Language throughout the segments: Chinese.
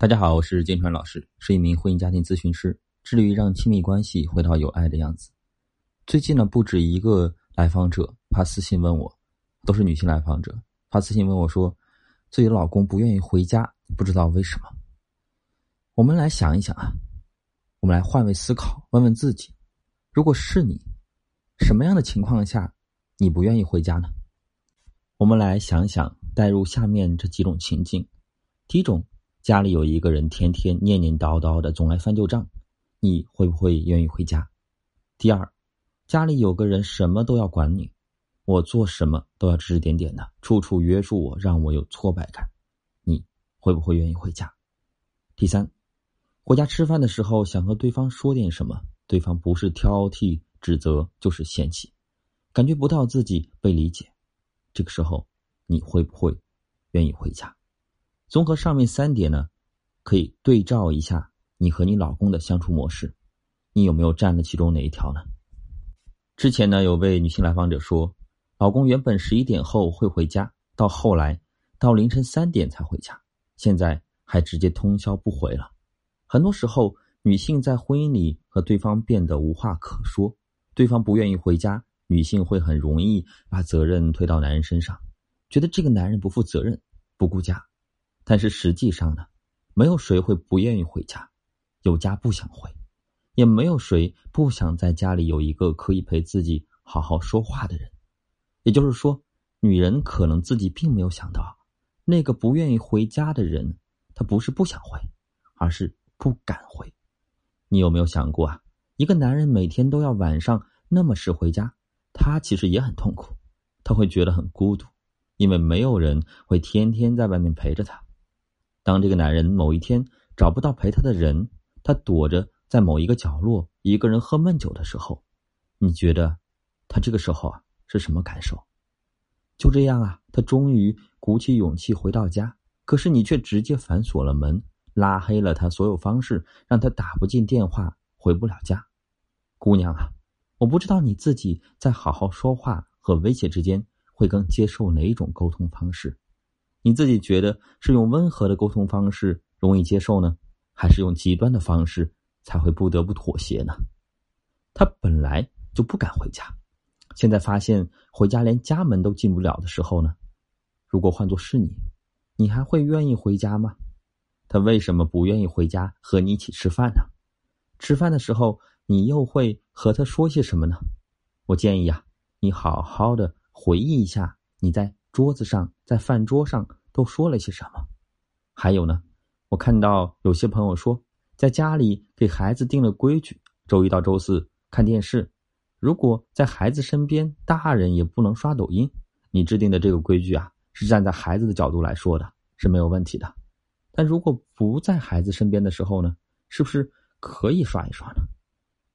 大家好，我是金川老师，是一名婚姻家庭咨询师，致力于让亲密关系回到有爱的样子。最近呢，不止一个来访者发私信问我，都是女性来访者发私信问我说，自己的老公不愿意回家，不知道为什么。我们来想一想啊，我们来换位思考，问问自己，如果是你，什么样的情况下你不愿意回家呢？我们来想想，带入下面这几种情境，第一种。家里有一个人天天念念叨叨的，总来翻旧账，你会不会愿意回家？第二，家里有个人什么都要管你，我做什么都要指指点点的，处处约束我，让我有挫败感，你会不会愿意回家？第三，回家吃饭的时候想和对方说点什么，对方不是挑剔指责就是嫌弃，感觉不到自己被理解，这个时候你会不会愿意回家？综合上面三点呢，可以对照一下你和你老公的相处模式，你有没有占了其中哪一条呢？之前呢，有位女性来访者说，老公原本十一点后会回家，到后来到凌晨三点才回家，现在还直接通宵不回了。很多时候，女性在婚姻里和对方变得无话可说，对方不愿意回家，女性会很容易把责任推到男人身上，觉得这个男人不负责任、不顾家。但是实际上呢，没有谁会不愿意回家，有家不想回，也没有谁不想在家里有一个可以陪自己好好说话的人。也就是说，女人可能自己并没有想到，那个不愿意回家的人，他不是不想回，而是不敢回。你有没有想过啊？一个男人每天都要晚上那么迟回家，他其实也很痛苦，他会觉得很孤独，因为没有人会天天在外面陪着他。当这个男人某一天找不到陪他的人，他躲着在某一个角落一个人喝闷酒的时候，你觉得他这个时候啊是什么感受？就这样啊，他终于鼓起勇气回到家，可是你却直接反锁了门，拉黑了他所有方式，让他打不进电话，回不了家。姑娘啊，我不知道你自己在好好说话和威胁之间会更接受哪一种沟通方式。你自己觉得是用温和的沟通方式容易接受呢，还是用极端的方式才会不得不妥协呢？他本来就不敢回家，现在发现回家连家门都进不了的时候呢？如果换作是你，你还会愿意回家吗？他为什么不愿意回家和你一起吃饭呢？吃饭的时候你又会和他说些什么呢？我建议啊，你好好的回忆一下你在。桌子上，在饭桌上都说了些什么？还有呢？我看到有些朋友说，在家里给孩子定了规矩，周一到周四看电视。如果在孩子身边，大人也不能刷抖音。你制定的这个规矩啊，是站在孩子的角度来说的，是没有问题的。但如果不在孩子身边的时候呢，是不是可以刷一刷呢？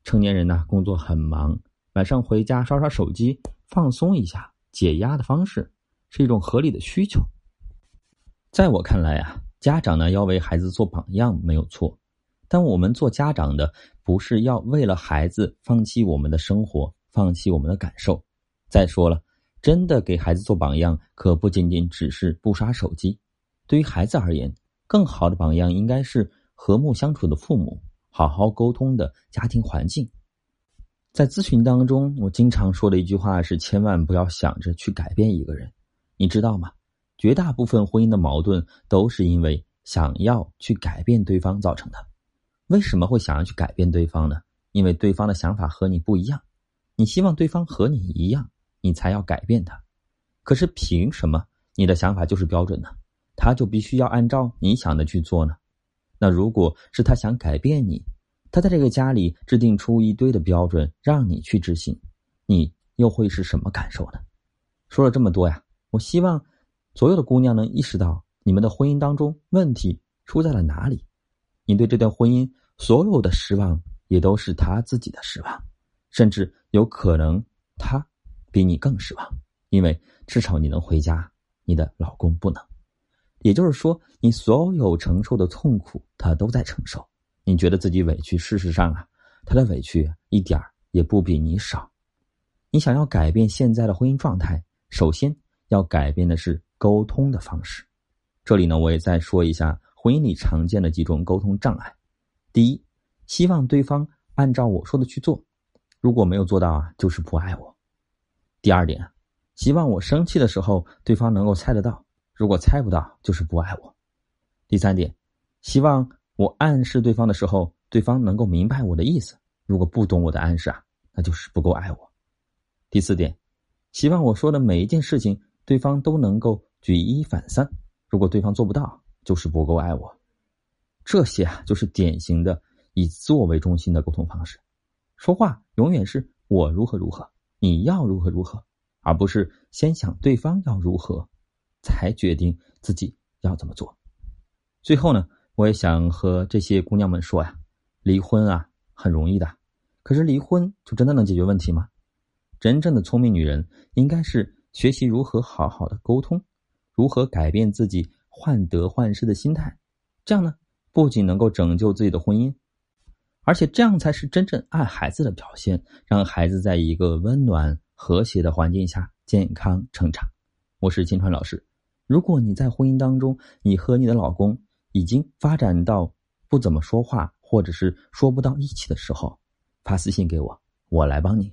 成年人呢，工作很忙，晚上回家刷刷手机，放松一下，解压的方式。是一种合理的需求，在我看来啊，家长呢要为孩子做榜样没有错，但我们做家长的不是要为了孩子放弃我们的生活，放弃我们的感受。再说了，真的给孩子做榜样，可不仅仅只是不刷手机。对于孩子而言，更好的榜样应该是和睦相处的父母，好好沟通的家庭环境。在咨询当中，我经常说的一句话是：千万不要想着去改变一个人。你知道吗？绝大部分婚姻的矛盾都是因为想要去改变对方造成的。为什么会想要去改变对方呢？因为对方的想法和你不一样，你希望对方和你一样，你才要改变他。可是凭什么你的想法就是标准呢？他就必须要按照你想的去做呢？那如果是他想改变你，他在这个家里制定出一堆的标准让你去执行，你又会是什么感受呢？说了这么多呀。我希望所有的姑娘能意识到，你们的婚姻当中问题出在了哪里。你对这段婚姻所有的失望，也都是他自己的失望，甚至有可能他比你更失望，因为至少你能回家，你的老公不能。也就是说，你所有承受的痛苦，他都在承受。你觉得自己委屈，事实上啊，他的委屈一点也不比你少。你想要改变现在的婚姻状态，首先。要改变的是沟通的方式。这里呢，我也再说一下婚姻里常见的几种沟通障碍：第一，希望对方按照我说的去做，如果没有做到啊，就是不爱我；第二点，希望我生气的时候对方能够猜得到，如果猜不到，就是不爱我；第三点，希望我暗示对方的时候，对方能够明白我的意思，如果不懂我的暗示啊，那就是不够爱我；第四点，希望我说的每一件事情，对方都能够举一反三，如果对方做不到。就是不够爱我，这些啊，就是典型的以自我为中心的沟通方式。说话永远是我如何如何，你要如何如何，而不是先想对方要如何，才决定自己要怎么做。最后呢，我也想和这些姑娘们说呀，离婚啊很容易的，可是离婚就真的能解决问题吗？真正的聪明女人应该是学习如何好好的沟通，如何改变自己。患得患失的心态，这样呢，不仅能够拯救自己的婚姻，而且这样才是真正爱孩子的表现，让孩子在一个温暖和谐的环境下健康成长。我是金川老师。如果你在婚姻当中，你和你的老公已经发展到不怎么说话，或者是说不到一起的时候，发私信给我，我来帮你。